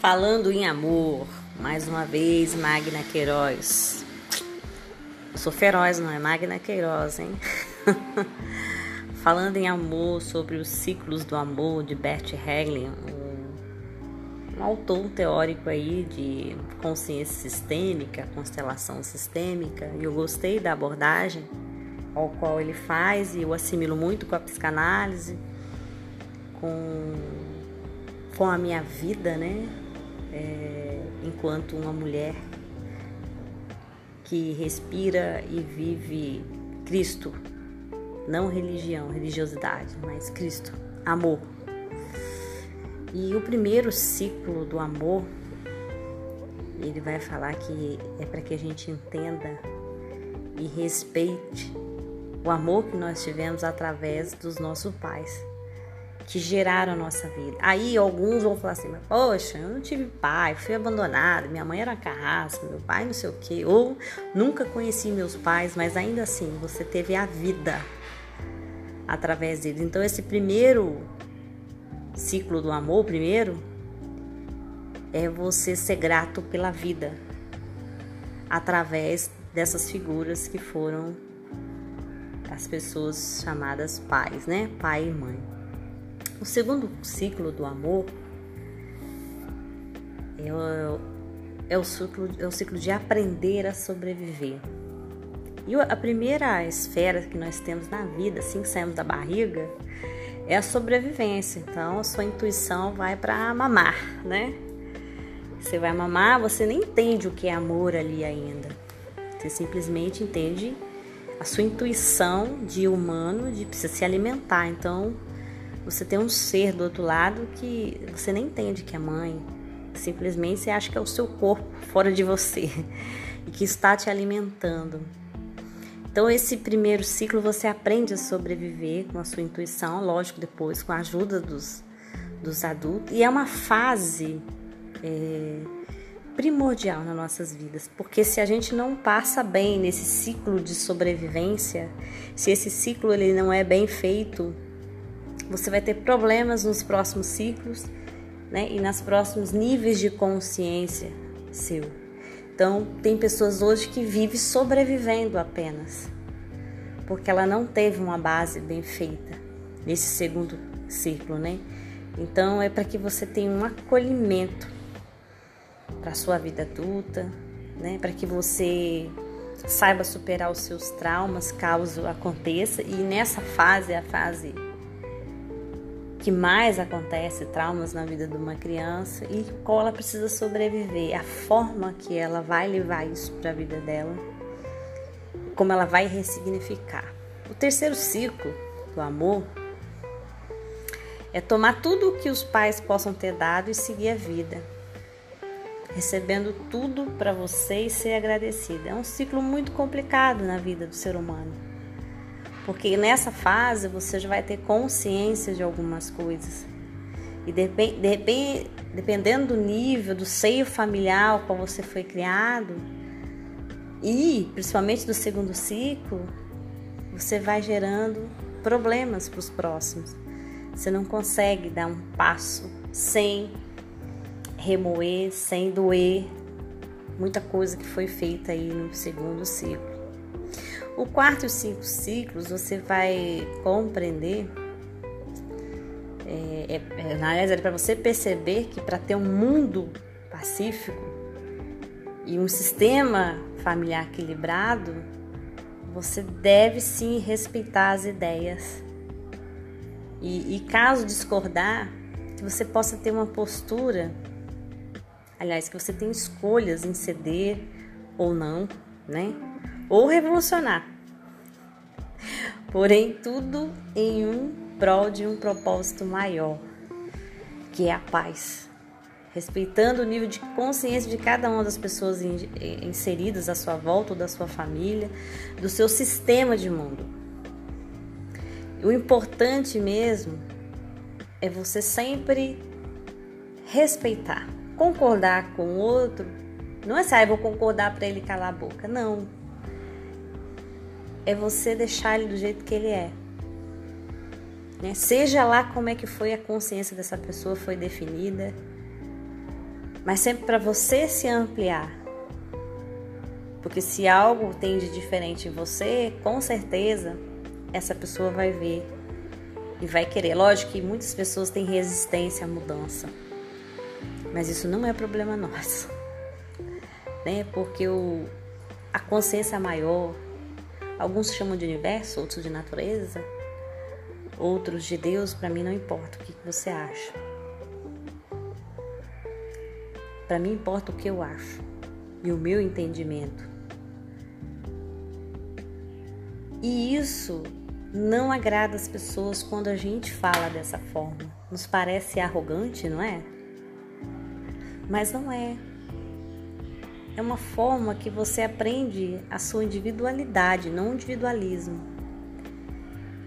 Falando em amor, mais uma vez, Magna Queiroz. Sou feroz, não é Magna Queiroz, hein? Falando em amor, sobre os ciclos do amor de Bert Hellinger, um, um autor teórico aí de consciência sistêmica, constelação sistêmica, e eu gostei da abordagem ao qual ele faz e eu assimilo muito com a psicanálise, com, com a minha vida, né? É, enquanto uma mulher que respira e vive Cristo, não religião, religiosidade, mas Cristo, amor. E o primeiro ciclo do amor, ele vai falar que é para que a gente entenda e respeite o amor que nós tivemos através dos nossos pais que geraram a nossa vida. Aí alguns vão falar assim, poxa, eu não tive pai, fui abandonada, minha mãe era uma carrasca, meu pai não sei o quê, ou nunca conheci meus pais, mas ainda assim você teve a vida através deles. Então esse primeiro ciclo do amor, primeiro, é você ser grato pela vida através dessas figuras que foram as pessoas chamadas pais, né? Pai e mãe. O segundo ciclo do amor é o, é o, ciclo, é o ciclo de aprender a sobreviver. E a primeira esfera que nós temos na vida, assim que saímos da barriga, é a sobrevivência. Então, a sua intuição vai para mamar, né? Você vai mamar, você nem entende o que é amor ali ainda. Você simplesmente entende a sua intuição de humano de precisa se alimentar. Então, você tem um ser do outro lado que você nem entende que é mãe. Simplesmente você acha que é o seu corpo fora de você e que está te alimentando. Então, esse primeiro ciclo você aprende a sobreviver com a sua intuição, lógico, depois com a ajuda dos, dos adultos. E é uma fase é, primordial nas nossas vidas, porque se a gente não passa bem nesse ciclo de sobrevivência, se esse ciclo ele não é bem feito, você vai ter problemas nos próximos ciclos né, e nos próximos níveis de consciência seu. Então, tem pessoas hoje que vivem sobrevivendo apenas, porque ela não teve uma base bem feita nesse segundo ciclo, né? Então, é para que você tenha um acolhimento para a sua vida adulta, né? Para que você saiba superar os seus traumas caso aconteça. E nessa fase, a fase que mais acontece, traumas na vida de uma criança e qual ela precisa sobreviver, a forma que ela vai levar isso para a vida dela, como ela vai ressignificar. O terceiro ciclo do amor é tomar tudo o que os pais possam ter dado e seguir a vida, recebendo tudo para você e ser agradecida. É um ciclo muito complicado na vida do ser humano porque nessa fase você já vai ter consciência de algumas coisas. E de, de, dependendo do nível, do seio familiar qual você foi criado, e principalmente do segundo ciclo, você vai gerando problemas para os próximos. Você não consegue dar um passo sem remoer, sem doer muita coisa que foi feita aí no segundo ciclo. O quarto e os cinco ciclos você vai compreender. É, é, na verdade, é para você perceber que para ter um mundo pacífico e um sistema familiar equilibrado, você deve sim respeitar as ideias. E, e caso discordar, que você possa ter uma postura, aliás, que você tenha escolhas em ceder ou não, né? Ou revolucionar. Porém, tudo em um prol de um propósito maior, que é a paz. Respeitando o nível de consciência de cada uma das pessoas inseridas à sua volta, ou da sua família, do seu sistema de mundo. O importante mesmo é você sempre respeitar, concordar com o outro. Não é sair, vou concordar para ele calar a boca. Não é você deixar ele do jeito que ele é. Né? Seja lá como é que foi a consciência dessa pessoa foi definida, mas sempre para você se ampliar. Porque se algo tem de diferente em você, com certeza essa pessoa vai ver e vai querer. Lógico que muitas pessoas têm resistência à mudança, mas isso não é problema nosso, né? Porque o, a consciência maior, alguns chamam de universo, outros de natureza, outros de Deus, para mim não importa o que você acha. Para mim importa o que eu acho e o meu entendimento. E isso não agrada as pessoas quando a gente fala dessa forma. Nos parece arrogante, não é? Mas não é. É uma forma que você aprende a sua individualidade, não o individualismo.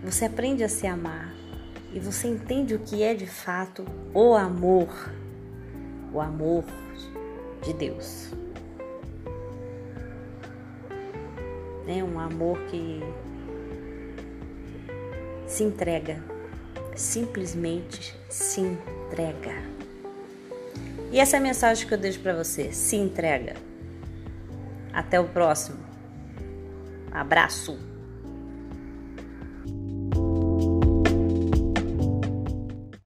Você aprende a se amar e você entende o que é de fato o amor. O amor de Deus. É um amor que se entrega, simplesmente se entrega. E essa é a mensagem que eu deixo para você: se entrega. Até o próximo. Abraço.